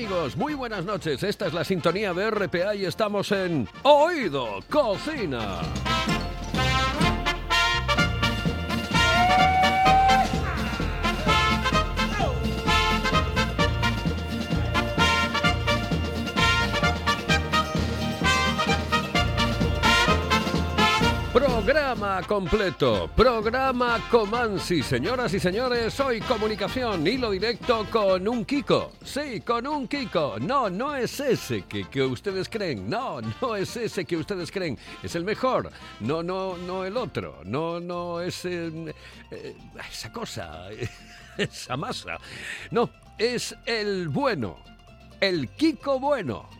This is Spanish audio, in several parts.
Amigos, muy buenas noches. Esta es la sintonía de RPA y estamos en Oído Cocina. Programa completo, programa Comansi, señoras y señores, hoy comunicación, hilo directo con un Kiko, sí, con un Kiko, no, no es ese que, que ustedes creen, no, no es ese que ustedes creen, es el mejor, no, no, no el otro, no, no es eh, eh, esa cosa, esa masa, no, es el bueno, el Kiko bueno.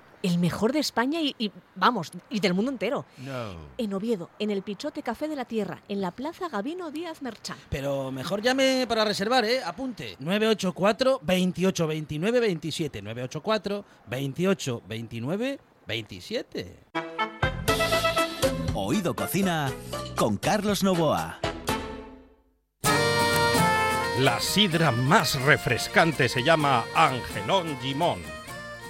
El mejor de España y, y, vamos, y del mundo entero. No. En Oviedo, en el Pichote Café de la Tierra, en la Plaza Gabino Díaz Merchán. Pero mejor llame para reservar, ¿eh? Apunte. 984 28 29 27. 984 28 29 27. Oído Cocina con Carlos Novoa. La sidra más refrescante se llama Angelón Gimón.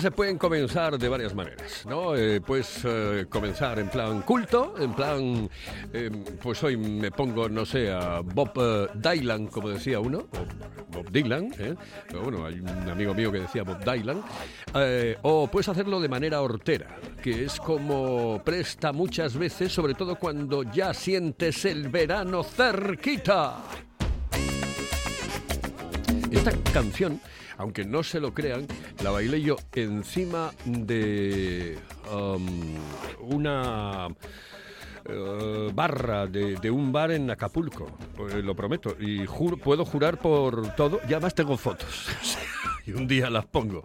Se pueden comenzar de varias maneras, ¿no? Eh, puedes eh, comenzar en plan culto, en plan, eh, pues hoy me pongo, no sé, a Bob eh, Dylan, como decía uno, Bob Dylan, ¿eh? Pero bueno, hay un amigo mío que decía Bob Dylan, o puedes hacerlo de manera hortera, que es como presta muchas veces, sobre todo cuando ya sientes el verano cerquita. Esta canción, aunque no se lo crean, la bailé yo encima de um, una eh, barra de, un bar en Acapulco, pues lo prometo. Y puedo jurar por todo, y además tengo fotos. y un día las pongo.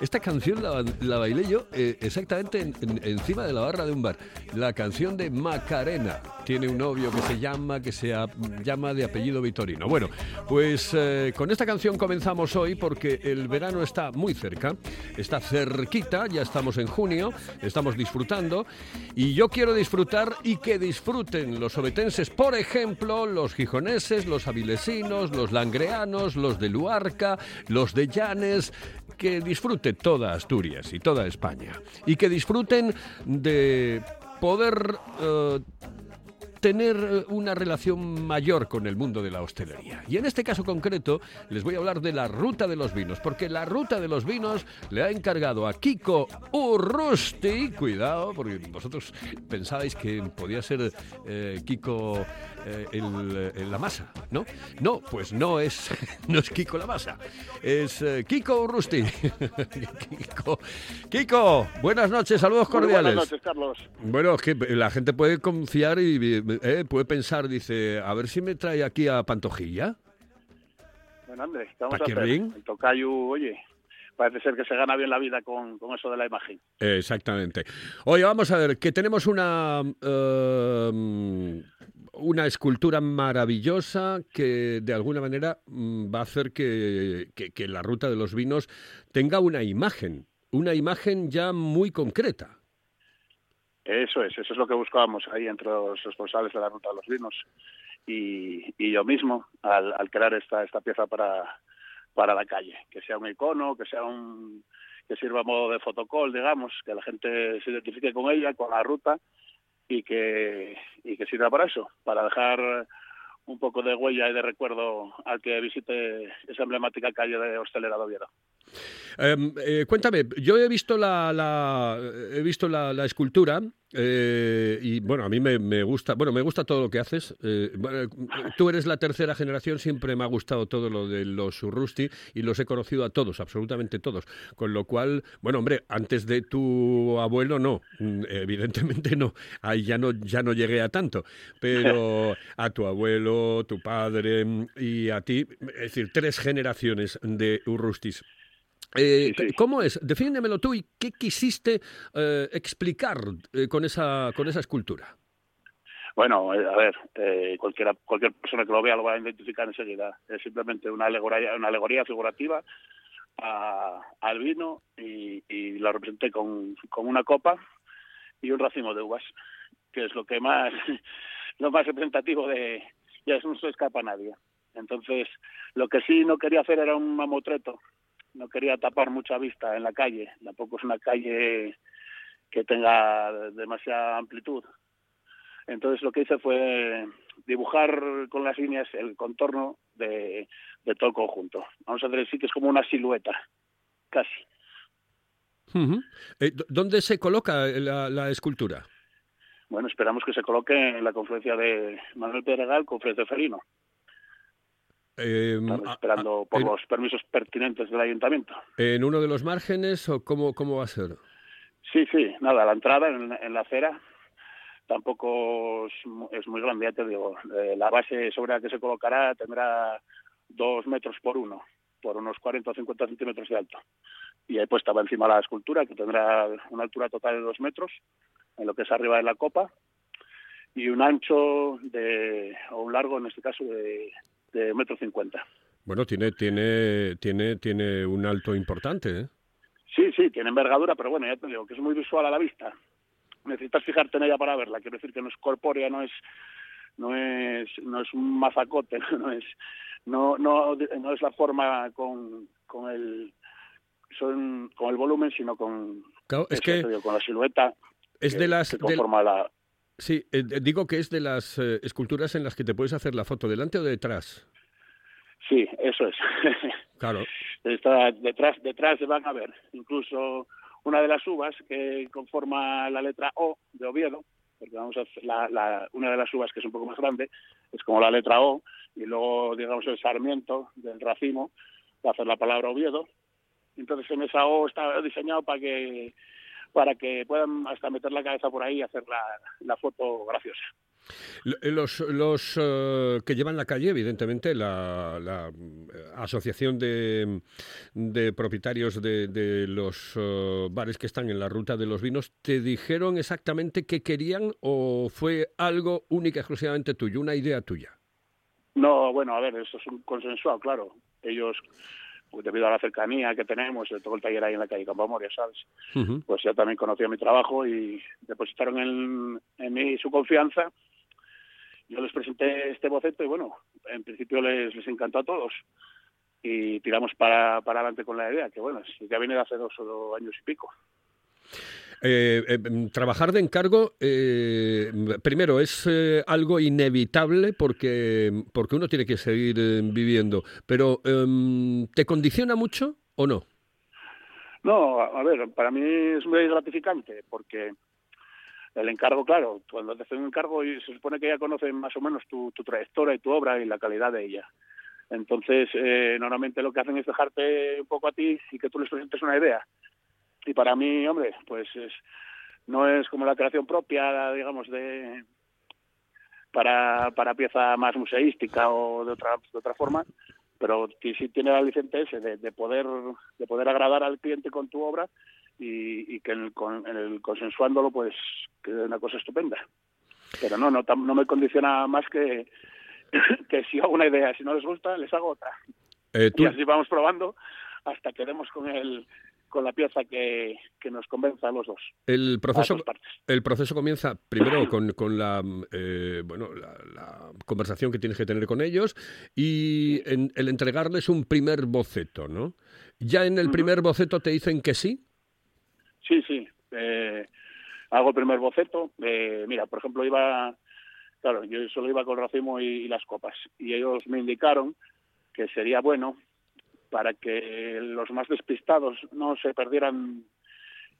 Esta canción la, bailé yo eh, exactamente en- en- encima de la barra de un bar. La canción de Macarena. Tiene un novio que se llama, que se a- llama de apellido Vitorino. Bueno, pues eh, con esta canción comenzamos hoy porque el verano está muy cerca, está cerquita, ya estamos en junio, estamos disfrutando y yo quiero disfrutar y que disfruten los obetenses, por ejemplo, los gijoneses, los avilesinos, los langreanos, los de Luarca, los de Que disfrute toda Asturias y toda España y que disfruten de poder eh, tener eh, una relación mayor con el mundo de la hostelería. Y en este caso concreto les voy a hablar de la ruta de los vinos, porque la ruta de los vinos le ha encargado a Kiko Urrusti, cuidado, porque vosotros pensabais que podía ser eh, Kiko eh, el- el la masa, ¿no? No, pues no es, no es Kiko la masa, es eh, Kiko Urrusti. Kiko, Kiko, buenas noches, saludos Muy cordiales. Buenas noches, Carlos. Bueno, es que la gente puede confiar y eh, puede pensar, dice, a ver si me trae aquí a Pantojilla. Bueno, Andrés, ¿qué vamos a hacer? El tocayo, oye, parece ser que se gana bien la vida con, con eso de la imagen. Exactamente. Oye, vamos a ver, que tenemos una, eh, una escultura maravillosa que de alguna manera mm, va a hacer que, que- que la ruta de los vinos tenga una imagen, una imagen ya muy concreta. Eso es, eso es lo que buscábamos ahí entre los responsables de la ruta de los vinos. Y, yo mismo al, al crear esta, esta pieza para, para la calle, que sea un icono, que sea un que sirva a modo de fotocall, digamos, que la gente se identifique con ella, con la ruta y que, y que sirva para eso, para dejar un poco de huella y de recuerdo al que visite esa emblemática calle de Hostelera de Oviedo. Em, eh, cuéntame, yo he visto la, la- he visto la, la escultura eh, y bueno, a mí me, gusta, bueno, me gusta todo lo que haces. eh, tú eres la tercera generación, siempre me ha gustado todo lo de los Urrusti y los he conocido a todos, absolutamente todos. Con lo cual, bueno, hombre, antes de tu abuelo no, mm, evidentemente no, ahí ya no, ya no llegué a tanto, pero a tu abuelo, tu padre mm, y a ti, es decir, tres generaciones de Urrustis. Eh, Sí, sí. ¿Cómo es? Defínemelo tú y qué quisiste eh, explicar eh, con, esa, con esa escultura. Bueno, eh, a ver, eh, cualquiera, cualquier persona que lo vea lo va a identificar enseguida. Es simplemente una alegoría, una alegoría figurativa a- al vino y, y la representé con, con una copa y un racimo de uvas, que es lo que más, lo más representativo de, ya eso no se escapa a nadie. Entonces, lo que sí no quería hacer era un mamotreto, no quería tapar mucha vista en la calle, tampoco es una calle que tenga demasiada amplitud. Entonces lo que hice fue dibujar con las líneas el contorno de, de todo el conjunto. Vamos a decir que es como una silueta, casi. Eh, ¿Dónde se coloca la, la escultura? Bueno, esperamos que se coloque en la confluencia de Manuel Pedregal con Fred de Ferino. Eh, Estamos esperando a- por en, los permisos pertinentes del ayuntamiento. en uno de los márgenes o cómo, cómo va a ser? Sí, sí, nada, la entrada en, en la acera tampoco es, mu- es muy grande, ya te digo. Eh, la base sobre la que se colocará tendrá dos metros por uno, por unos 40 o 50 centímetros de alto. Y ahí pues estaba encima la escultura, que tendrá una altura total de dos metros, en lo que es arriba de la copa, y un ancho de, o un largo en este caso de, de metro cincuenta. Bueno, tiene, tiene, tiene, tiene un alto importante, ¿eh? Sí, sí, tiene envergadura, pero bueno, ya te digo que es muy visual a la vista. Necesitas fijarte en ella para verla. Quiero decir que no es corpórea, no es, no es, no es un mazacote, no es, no, no, no es la forma con, con el, son, con el volumen, sino con, Claro, es que digo, con la silueta es que, de las... que la. Sí, eh, digo que es de las eh, esculturas en las que te puedes hacer la foto delante o detrás. Sí, eso es. Claro. Está detrás, detrás se van a ver incluso una de las uvas que conforma la letra O de Oviedo, porque vamos a hacer la, la- una de las uvas que es un poco más grande es como la letra O y luego digamos el sarmiento del racimo va a hacer la palabra Oviedo. Entonces en esa O está diseñado para que para que puedan hasta meter la cabeza por ahí y hacer la, la foto graciosa. Los, los eh, que llevan la calle, evidentemente, la, la eh, Asociación de, de Propietarios de, de los eh, bares que están en la ruta de los vinos, ¿te dijeron exactamente qué querían o fue algo única y exclusivamente tuyo, una idea tuya? No, bueno, a ver, eso es un consensuado, claro. Ellos, debido a la cercanía que tenemos, todo el taller ahí en la calle Campoamor, ya sabes, pues ya también conocía mi trabajo y depositaron en, en mí su confianza. Yo les presenté este boceto y bueno, en principio les, les encantó a todos y tiramos para, para adelante con la idea, que bueno, ya viene de hace dos o años y pico. Eh, eh, mm, trabajar de encargo, eh, primero, es eh, algo inevitable porque, porque uno tiene que seguir eh, viviendo, pero em, ¿te condiciona mucho o no? No, a, ver, para mí es muy gratificante porque el encargo, claro, cuando te hacen un encargo y se supone que ya conocen más o menos tu, tu trayectoria y tu obra y la calidad de ella. Entonces, eh, normalmente lo que hacen es dejarte un poco a ti y que tú les presentes una idea. Y para mí, hombre, pues es, no es como la creación propia, digamos, de para, para pieza más museística o de otra, de otra forma, pero que sí tiene el aliciente ese de, de poder de poder agradar al cliente con tu obra y, y que en el, con, en el consensuándolo pues quede una cosa estupenda. Pero no no tam- no me condiciona más que que si hago una idea si no les gusta les hago otra. Eh, tú- y así vamos probando hasta que demos con el con la pieza que, que nos convenza a los dos el proceso, el proceso comienza primero con, con la, mm, eh, bueno, la, la conversación que tienes que tener con ellos y en- el entregarles un primer boceto, ¿no? Ya en el primer boceto te dicen que sí. Sí, sí. Eh, hago el primer boceto. Eh, mira, por ejemplo, iba, claro, yo solo iba con el racimo y, y las copas. Y ellos me indicaron que sería bueno para que los más despistados no se perdieran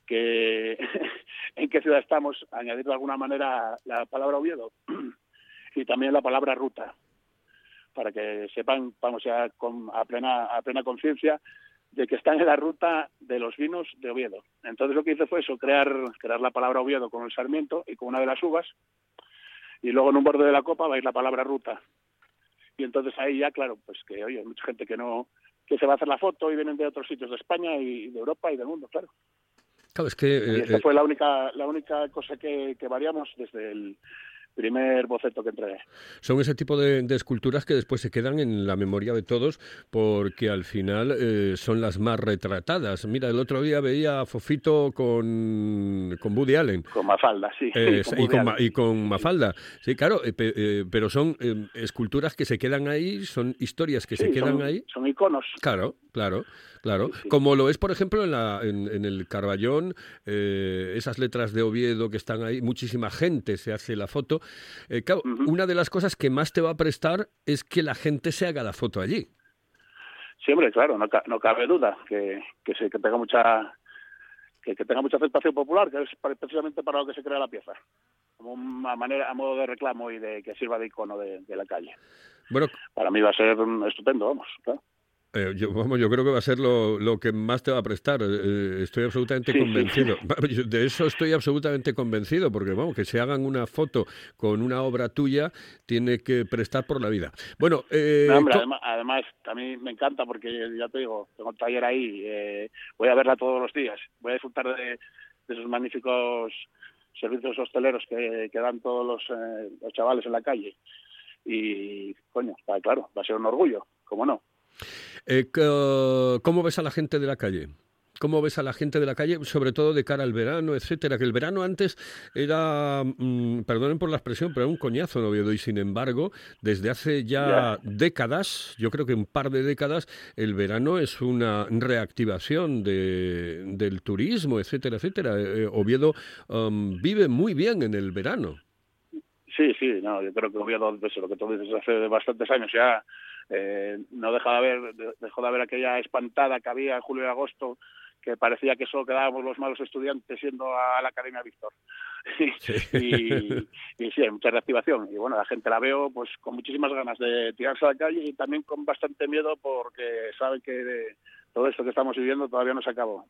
que en qué ciudad estamos, añadir de alguna manera la palabra Oviedo y también la palabra ruta, para que sepan, vamos ya con, a plena a plena conciencia de que están en la ruta de los vinos de Oviedo. Entonces lo que hice fue eso, crear, crear la palabra Oviedo con el sarmiento y con una de las uvas, y luego en un borde de la copa va a ir la palabra ruta. Y entonces ahí ya, claro, pues que, oye, hay mucha gente que no que se va a hacer la foto y vienen de otros sitios de España y de Europa y del mundo, claro. Claro, es que Y eh, esta eh, fue la única, la única cosa que, que variamos desde el primer boceto que entregué. son ese tipo de, de esculturas que después se quedan en la memoria de todos porque al final eh, son las más retratadas. Mira, el otro día veía a Fofito con, con Woody Allen. Con Mafalda, sí. Eh, con y, con, Allen. y con Mafalda. Sí, claro, eh, eh, pero son eh, esculturas que se quedan ahí, son historias que se quedan son, ahí. Son iconos. Claro, claro, claro. Sí, sí. Como lo es, por ejemplo, en, la, en, en el Carballón, eh, esas letras de Oviedo que están ahí, muchísima gente se hace la foto. Eh, claro, una de las cosas que más te va a prestar es que la gente se haga la foto allí. Sí, hombre, claro, no, ca- no cabe duda que, que, se, que tenga mucha que, que tenga mucha aceptación popular, que es precisamente para lo que se crea la pieza, como una manera, a modo de reclamo y de que sirva de icono de, de la calle. Bueno, Para mí va a ser estupendo, vamos. claro. Eh, yo, vamos, yo creo que va a ser lo, lo que más te va a prestar. eh, estoy absolutamente Sí, convencido. De eso estoy absolutamente convencido, porque vamos, que se hagan una foto con una obra tuya tiene que prestar por la vida. Bueno, eh, No, hombre, además, además, a mí me encanta porque ya te digo, tengo el taller ahí, eh, voy a verla todos los días, voy a disfrutar de, de esos magníficos servicios hosteleros que, que dan todos los, eh, los chavales en la calle. Y, coño, claro, va a ser un orgullo, ¿cómo no? Eh, ¿cómo ves a la gente de la calle? ¿Cómo ves a la gente de la calle, sobre todo de cara al verano, etcétera? Que el verano antes era, mm, perdonen por la expresión, pero era un coñazo en Oviedo y sin embargo, desde hace ya décadas, yo creo que un par de décadas, el verano es una reactivación de, del turismo, etcétera, etcétera. Eh, Oviedo um, vive muy bien en el verano. Sí, sí, no, yo creo que Oviedo, pues, lo que tú dices, hace bastantes años ya eh, no deja de haber, de- dejó de haber aquella espantada que había en julio y agosto que parecía que solo quedábamos los malos estudiantes yendo a la Academia Víctor. y, y sí, hay mucha reactivación. Y bueno, la gente la veo pues con muchísimas ganas de tirarse a la calle y también con bastante miedo porque saben que de todo esto que estamos viviendo todavía no se acabó.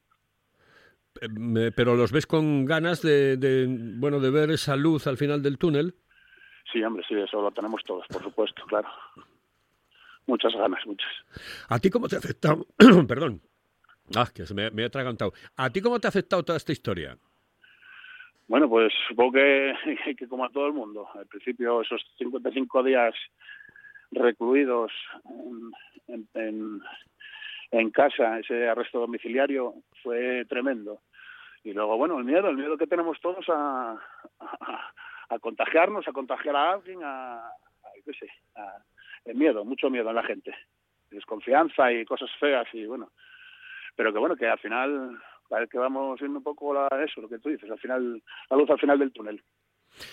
me- pero los ves con ganas de, de, bueno, de ver esa luz al final del túnel. Sí, hombre, sí, eso lo tenemos todos, por supuesto, claro. Muchas ganas, muchas. ¿A ti cómo te ha afectado? Perdón. Ah, que se me, me he atragantado. ¿A ti cómo te ha afectado toda esta historia? Bueno, pues supongo que, que como a todo el mundo, al principio esos 55 días recluidos en, en, casa, ese arresto domiciliario, fue tremendo. Y luego, bueno, el miedo, el miedo que tenemos todos a, a, a contagiarnos, a contagiar a alguien, a, a qué sé, a- el miedo, mucho miedo en la gente. Desconfianza y cosas feas y bueno. Pero que bueno, que al final que vamos viendo un poco la, eso, lo que tú dices, al final, la luz al final del túnel.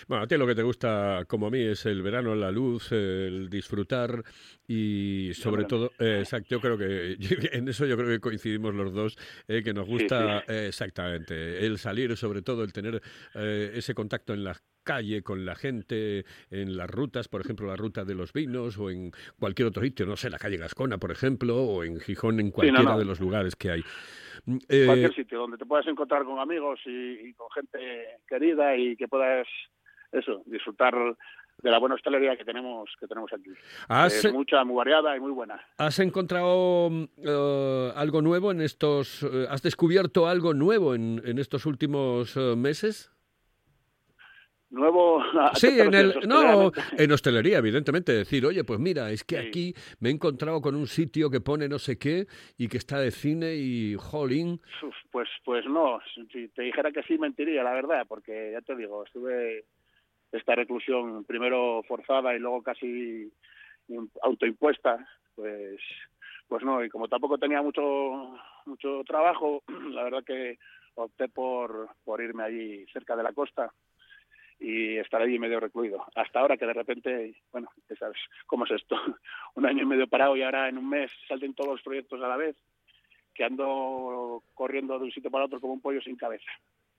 Bueno, a ti lo que te gusta, como a mí, es el verano, la luz, el disfrutar y sobre todo, eh, exacto, yo creo que en eso yo creo que coincidimos los dos, eh, que nos gusta sí. eh, exactamente el salir, sobre todo el tener ese contacto en la calle con la gente, en las rutas, por ejemplo, la ruta de los vinos o en cualquier otro sitio, no sé, la calle Gascona, por ejemplo, o en Gijón, en cualquiera no. de los lugares que hay. Mm, eh, Cualquier sitio donde te puedas encontrar con amigos y, y con gente querida y que puedas, eso, disfrutar de la buena hostelería que tenemos que tenemos aquí. ¿Has, Es mucha, muy variada y muy buena. ¿Has encontrado eh, algo nuevo en estos... eh, ¿Has descubierto algo nuevo en, en estos últimos eh, meses? Nuevo. ¿a qué Sí, en el, no, hostelería? en hostelería, evidentemente. Decir, oye, pues mira, es que Sí. aquí me he encontrado con un sitio que pone no sé qué y que está de cine y jolín. Pues, pues no, si te dijera que sí mentiría, la verdad, porque ya te digo, estuve esta reclusión primero forzada y luego casi im- autoimpuesta, pues, pues no, y como tampoco tenía mucho, mucho trabajo, la verdad que opté por, por irme allí cerca de la costa y estar allí medio recluido. Hasta ahora que de repente, bueno, ya sabes cómo es esto, un año y medio parado y ahora en un mes salten todos los proyectos a la vez, que ando corriendo de un sitio para otro como un pollo sin cabeza.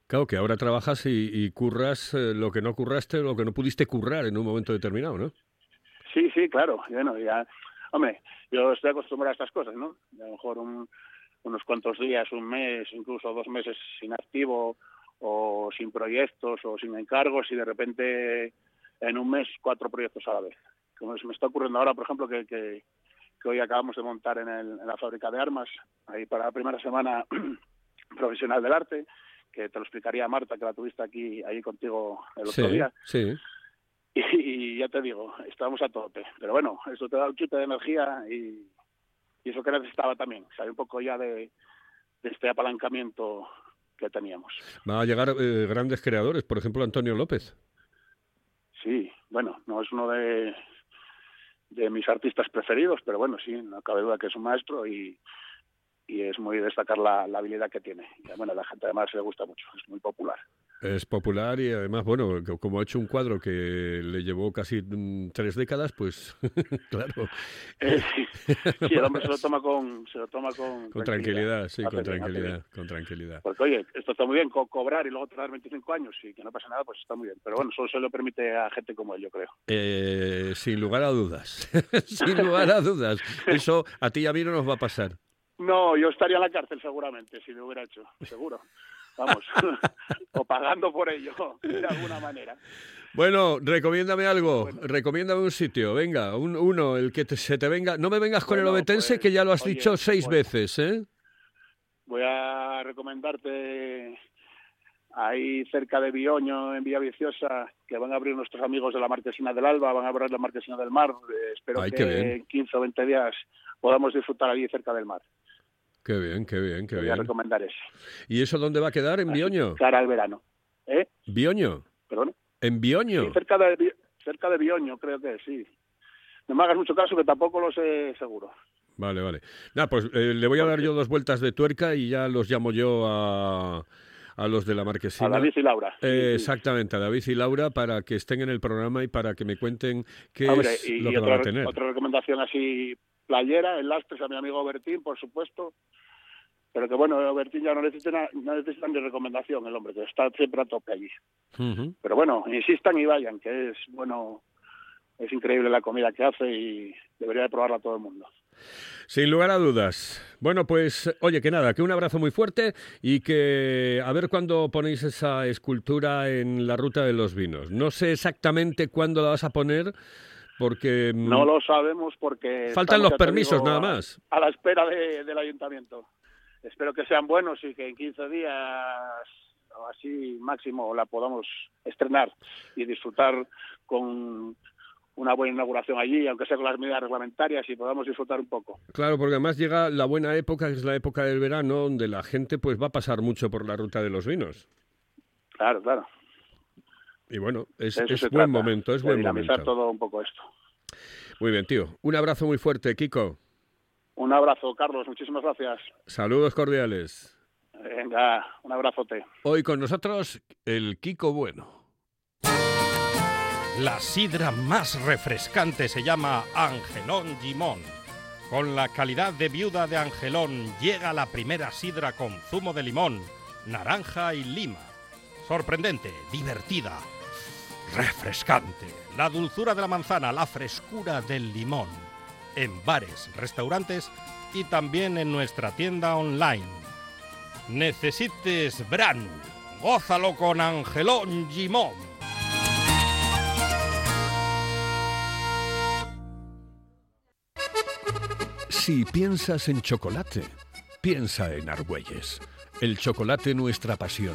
Claro, que ahora trabajas y, y curras eh, lo que no curraste, lo que no pudiste currar en un momento determinado, ¿no? Sí, sí, claro. Bueno, ya, hombre, yo estoy acostumbrado a estas cosas, ¿no? A lo mejor un- unos cuantos días, un mes, incluso dos meses inactivo o sin proyectos o sin encargos y de repente en un mes cuatro proyectos a la vez. Como se me está ocurriendo ahora, por ejemplo, que, que, que hoy acabamos de montar en, el- en la fábrica de armas, ahí para la primera semana profesional del arte, que te lo explicaría Marta, que la tuviste aquí, ahí contigo el otro Sí, día. sí. Y, y ya te digo, estábamos a tope. Pero bueno, eso te da un chute de energía y, y eso que necesitaba también, salir un poco ya de, de este apalancamiento que teníamos. Van a llegar eh, grandes creadores, por ejemplo, Antonio López. Sí, bueno, no es uno de, de mis artistas preferidos, pero bueno, sí, no cabe duda que es un maestro y, y es muy destacar la, la habilidad que tiene. Y bueno, a la gente además le gusta mucho, es muy popular. Es popular y además, bueno, co- como ha hecho un cuadro que le llevó casi mm, tres décadas, pues claro, Eh, sí, sí, el hombre se lo toma con, se lo toma con, con tranquilidad, sí, con bien. tranquilidad, con tranquilidad. Porque, oye, esto está muy bien, co- cobrar y luego tardar 25 años y que no pasa nada, pues está muy bien. Pero bueno, solo se lo permite a gente como él, yo creo. Eh, sin lugar a dudas, sin lugar a dudas. Eso a ti y a mí no nos va a pasar. No, yo estaría en la cárcel seguramente si lo hubiera hecho, seguro. Vamos, o pagando por ello, de alguna manera. Bueno, recomiéndame algo, recomiéndame un sitio, venga, un, uno, el que te- se te venga. No me vengas con Bueno, el obetense, pues, que ya lo has oye, dicho seis veces, ¿eh? Voy a recomendarte ahí cerca de Bioño, en Villaviciosa, que van a abrir nuestros amigos de la Marquesina del Alba, van a abrir la Marquesina del Mar. Eh, espero Ay, que en 15 o 20 días podamos disfrutar allí cerca del mar. Qué bien, qué bien, qué Te voy a bien. recomendar ese. ¿Y eso dónde va a quedar? ¿En Bioño? Cara al verano. ¿Eh? ¿Bioño? ¿Perdón? ¿En Bioño? Sí, cerca de, cerca de Bioño, creo que sí. No me hagas mucho caso, que tampoco lo sé seguro. Vale, vale. Nada, pues eh, le voy a dar yo dos vueltas de tuerca y ya los llamo yo a, a los de la marquesina. A David y Laura. Eh, sí. Exactamente, a David y Laura para que estén en el programa y para que me cuenten qué es y, lo y que van a otra, tener. otra recomendación así playera, el lastres a mi amigo Bertín, por supuesto. Pero que bueno, Bertín ya no necesita, no necesita ni recomendación el hombre, que está siempre a tope allí. Pero bueno, insistan y vayan, que es bueno, es increíble la comida que hace y debería de probarla todo el mundo. Sin lugar a dudas. Bueno, pues oye, que nada, que un abrazo muy fuerte y que a ver cuándo ponéis esa escultura en la ruta de los vinos. No sé exactamente cuándo la vas a poner porque... mm, No lo sabemos porque... Faltan los permisos, digo, nada a- más. A la espera de- del ayuntamiento. Espero que sean buenos y que en 15 días o así máximo la podamos estrenar y disfrutar con una buena inauguración allí, aunque sea con las medidas reglamentarias y podamos disfrutar un poco. Claro, porque además llega la buena época, que es la época del verano, donde la gente pues va a pasar mucho por la ruta de los vinos. Claro, claro. Y bueno, es, es buen trata, momento, es de buen dinamizar momento. todo un poco esto. Muy bien, tío. Un abrazo muy fuerte, Kiko. Un abrazo, Carlos. Muchísimas gracias. Saludos cordiales. Venga, un abrazote. Hoy con nosotros el Kiko Bueno. La sidra más refrescante se llama Angelón Gimón. Con la calidad de viuda de Angelón llega la primera sidra con zumo de limón, naranja y lima. Sorprendente, divertida, refrescante. La dulzura de la manzana, la frescura del limón. En bares, restaurantes y también en nuestra tienda online. Necesites Bran. Gózalo con Angelón Gimón. Si piensas en chocolate, piensa en Argüelles. El chocolate nuestra pasión.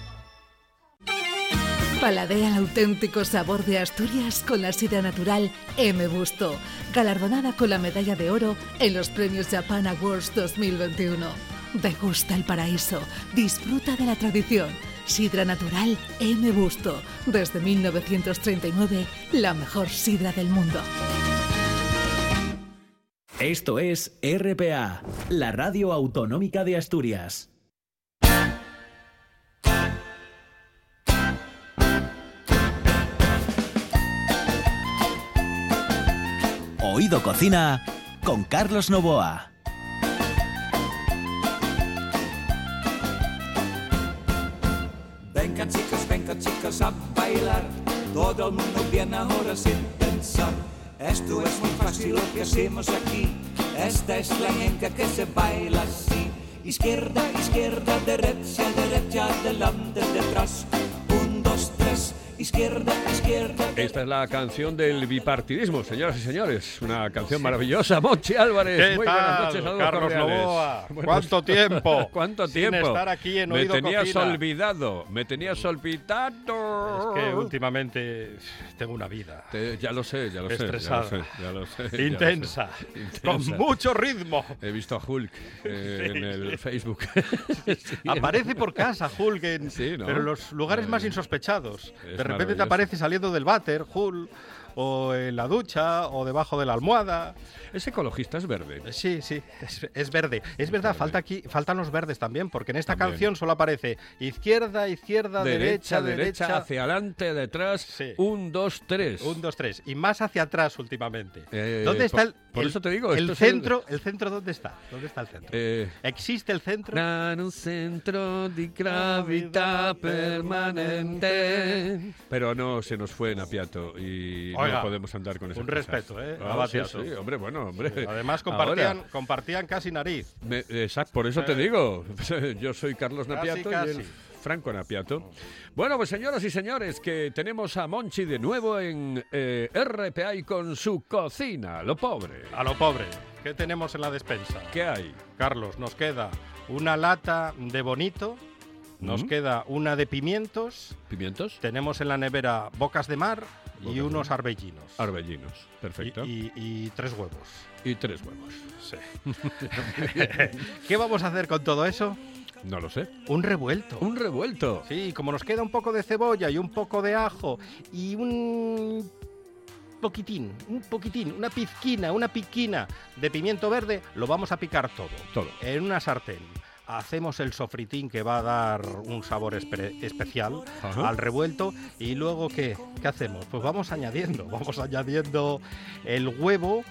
Paladea el auténtico sabor de Asturias con la sidra natural M. Busto, galardonada con la medalla de oro en los premios Japan Awards 2021. Degusta el paraíso, disfruta de la tradición. Sidra natural M. Busto, desde 1939, la mejor sidra del mundo. Esto es RPA, la radio autonómica de Asturias. Oído Cocina con Carlos Novoa. Venga chicos, venga chicos a bailar. Todo el mundo viene ahora sin pensar. Esto es muy fácil lo que hacemos aquí. Esta es la ñenca que se baila así. Izquierda, izquierda, derecha, derecha, adelante, detrás. Izquierda, izquierda. Esta es la canción del bipartidismo, señoras y señores. Una canción maravillosa. Monchi Álvarez. ¿Qué Muy tal, buenas noches, saludos Carlos cordiales. Novoa? ¿Cuánto tiempo? ¿Cuánto sin tiempo? estar aquí en Me Oído tenías Cocina? olvidado. Me tenías olvidado. Es que últimamente tengo una vida Te- ya lo sé, ya lo sé. Ya lo Estresada. sé, ya lo sé, ya lo sé. intensa, con Intensa. mucho ritmo. He visto a Hulk eh, en el Facebook. Sí, Aparece por casa Hulk, en, Sí, ¿no? pero en los lugares más Eh, insospechados. es De repente te aparece saliendo del váter, Hulk, o en la ducha, o debajo de la almohada. Es ecologista, es verde. Sí, sí, es, es verde. Es verdad, verde. falta aquí, faltan los verdes también, porque en esta También. canción solo aparece izquierda, izquierda, derecha, derecha, hacia adelante, detrás. Sí. Un, dos, tres. Un, dos, tres. Y más hacia atrás últimamente. Eh, ¿Dónde está por- el, por el- eso te digo, el centro? El... centro dónde está? ¿Dónde está el centro? Eh, ¿Existe el centro? Un centro de gravedad permanente. Pero no se nos fue Napiato y Oiga, no podemos andar con eso. un respeto, ¿eh? a Ah, sí, Batiato. sí, hombre, bueno, hombre. Además Ahora, compartían, compartían casi nariz. me- exacto, por eso te digo. Yo soy Carlos Casi, Napiato y él Franco Napiato. Bueno, pues señoras y señores, que tenemos a Monchi de nuevo en eh, RPA y con su cocina, lo pobre. A lo pobre. ¿Qué tenemos en la despensa? ¿Qué hay? Carlos, nos queda una lata de bonito, nos Mm. queda una de pimientos, ¿Pimientos? tenemos en la nevera bocas de mar y unos arbellinos. Arbellinos, perfecto. Y, y- y tres huevos. y tres huevos. Sí. ¿Qué vamos a hacer con todo eso? No lo sé. Un revuelto. Un revuelto. Sí, como nos queda un poco de cebolla y un poco de ajo y un poquitín, un poquitín, una pizquina, una piquina de pimiento verde, lo vamos a picar todo. Todo. En una sartén. Hacemos el sofritín que va a dar un sabor espe- especial Ajá. al revuelto y luego ¿qué? ¿Qué hacemos? Pues vamos añadiendo, vamos añadiendo el huevo.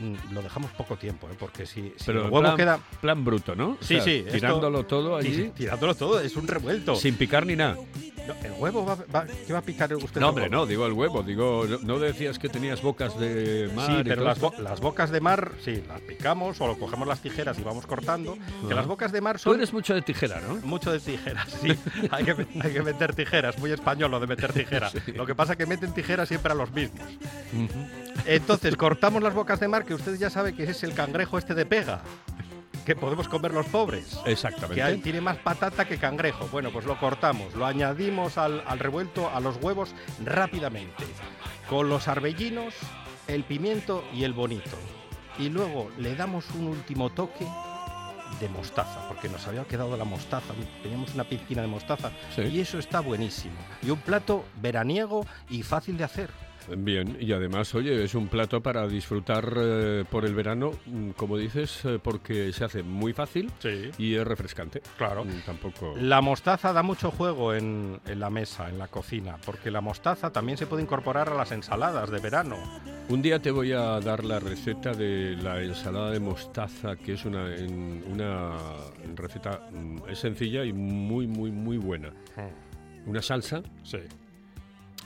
Mm, Lo dejamos poco tiempo, ¿eh? porque si, si Pero el huevo plan, queda plan bruto, ¿no? O Sí, sea, sí, esto- Tirándolo todo allí, Tir- tirándolo todo, es un revuelto. sin picar ni nada. No, el huevo va, va- ¿qué va a picar usted? No, hombre, no, digo el huevo. Digo, no- decías que tenías bocas de mar. Sí, pero las, bo- las bocas de mar, sí, las picamos o lo cogemos las tijeras y vamos cortando. Que Ajá. las bocas de mar Tú son eres mucho de tijera, ¿no? mucho de tijeras, sí. hay, que, hay que meter tijeras, muy español lo de meter tijeras. Lo que pasa es que meten tijeras siempre a los mismos. Entonces, cortamos las bocas de mar, que usted ya sabe que es el cangrejo este de pega, que podemos comer los pobres. Exactamente. Que hay- tiene más patata que cangrejo. Bueno, pues lo cortamos, lo añadimos al, al revuelto, a los huevos rápidamente. Con los arbellinos, el pimiento y el bonito. Y luego le damos un último toque de mostaza, porque nos había quedado la mostaza, teníamos una piscina de mostaza Sí. y eso está buenísimo. Y un plato veraniego y fácil de hacer. Bien, y además, oye, es un plato para disfrutar eh, por el verano, mm, como dices, eh, porque se hace muy fácil Sí. y es refrescante. Claro. Mm, Tampoco. La mostaza da mucho juego en, en la mesa, en la cocina, porque la mostaza también se puede incorporar a las ensaladas de verano. Un día te voy a dar la receta de la ensalada de mostaza, que es una, en- una receta mm, es sencilla y muy, muy, muy buena. Una salsa, Sí.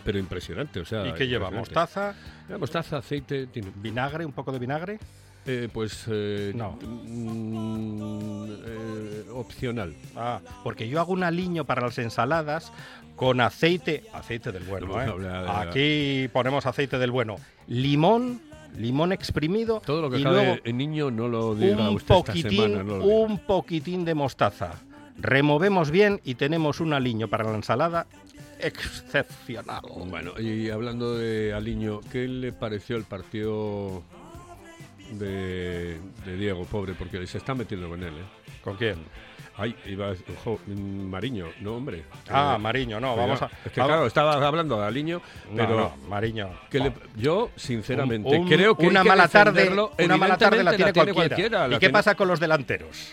Pero impresionante. O sea, ¿Y qué lleva? ¿Mostaza? La mostaza, aceite, tiene, ¿Vinagre? ¿Un poco de vinagre? eh, pues eh, No. mm, eh, opcional. Ah, porque yo hago un aliño para las ensaladas con aceite, aceite del bueno, No, ¿eh? no, no, no. Aquí ponemos aceite del bueno. Limón, limón exprimido Todo lo que y luego en niño no lo diga un usted esta poquitín, semana. no lo un poquitín de mostaza. Removemos bien y tenemos un aliño para la ensalada excepcional. Bueno, y hablando de Aliño, ¿qué le pareció el partido de, de Diego, pobre? Porque se está metiendo con él, ¿eh? ¿Con quién? Ay, iba, ojo, Mariño, no, hombre. Ah, Eh, Mariño, no, vamos a... Es que vamos- claro, estaba hablando de Aliño, pero... no, Mariño. que le- yo, sinceramente, Un- creo que hay una que mala tarde, una mala tarde la tiene, cualquiera. la ¿Y qué tiene- pasa con los delanteros?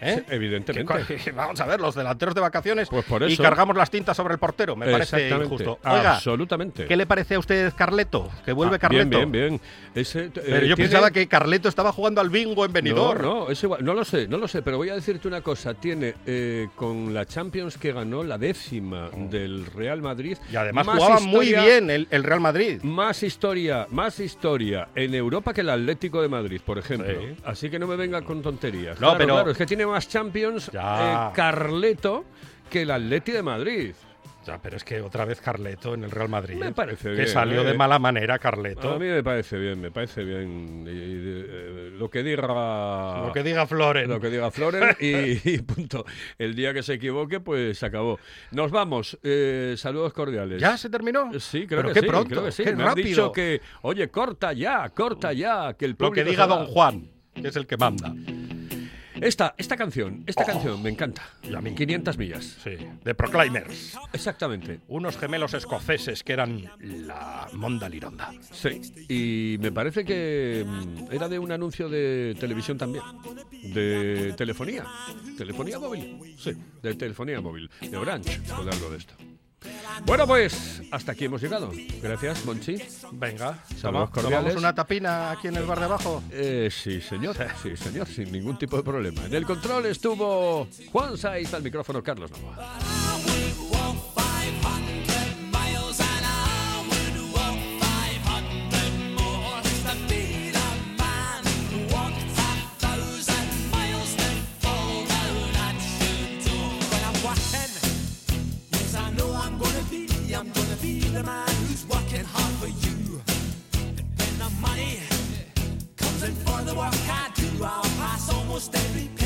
¿Eh? Sí, evidentemente. ¿Qué co- Vamos a ver, los delanteros de vacaciones Pues por y eso. cargamos las tintas sobre el portero. Me parece injusto. Oiga, absolutamente. ¿qué le parece a usted Carleto? Que vuelve Ah, Carleto. Bien, bien, bien. Ese, eh, Pero yo tiene- pensaba que Carleto estaba jugando al bingo en Benidorm. No, no, es igual. no lo sé, no lo sé, pero voy a decirte una cosa. Tiene eh, con la Champions que ganó la décima del Real Madrid. Y además más jugaba muy historia- bien el, el Real Madrid. Más historia, más historia en Europa que el Atlético de Madrid, por ejemplo. Sí. Así que no me venga con tonterías. No, claro, pero- claro, es que tiene más Champions eh, Carleto que el Atleti de Madrid. Ya, pero es que otra vez Carleto en el Real Madrid. Me parece que bien, salió eh. de mala manera Carleto. A mí me parece bien, me parece bien. Y- y, eh, lo que diga. Lo que diga Flores. Lo que diga Floren y, y punto. El día que se equivoque, pues se acabó. Nos vamos. Eh, saludos cordiales. ¿Ya se terminó? Sí, creo Pero que qué sí. pronto, creo que sí. qué Me han rápido. dicho que, oye, corta ya, corta ya, que el Lo que diga. Don Juan, que es el que manda. Esta, esta canción, esta canción me encanta. Y a mí. 500 millas. Sí, de Proclaimers. Exactamente. Unos gemelos escoceses que eran la Monda Lironda. Sí, y me parece que mm, era de un anuncio de televisión también, de telefonía, telefonía móvil, sí, de telefonía móvil, de Orange, por algo de esto. Bueno, pues hasta aquí hemos llegado. Gracias, Monchi. Venga, Saludos cordiales. una tapina aquí en el bar de abajo. Eh, sí, señor, sí, señor, sin ningún tipo de problema. En el control estuvo Juan Saiz, al micrófono Carlos a man who's working hard for you. And when the money comes in for the work I do, I'll pass almost every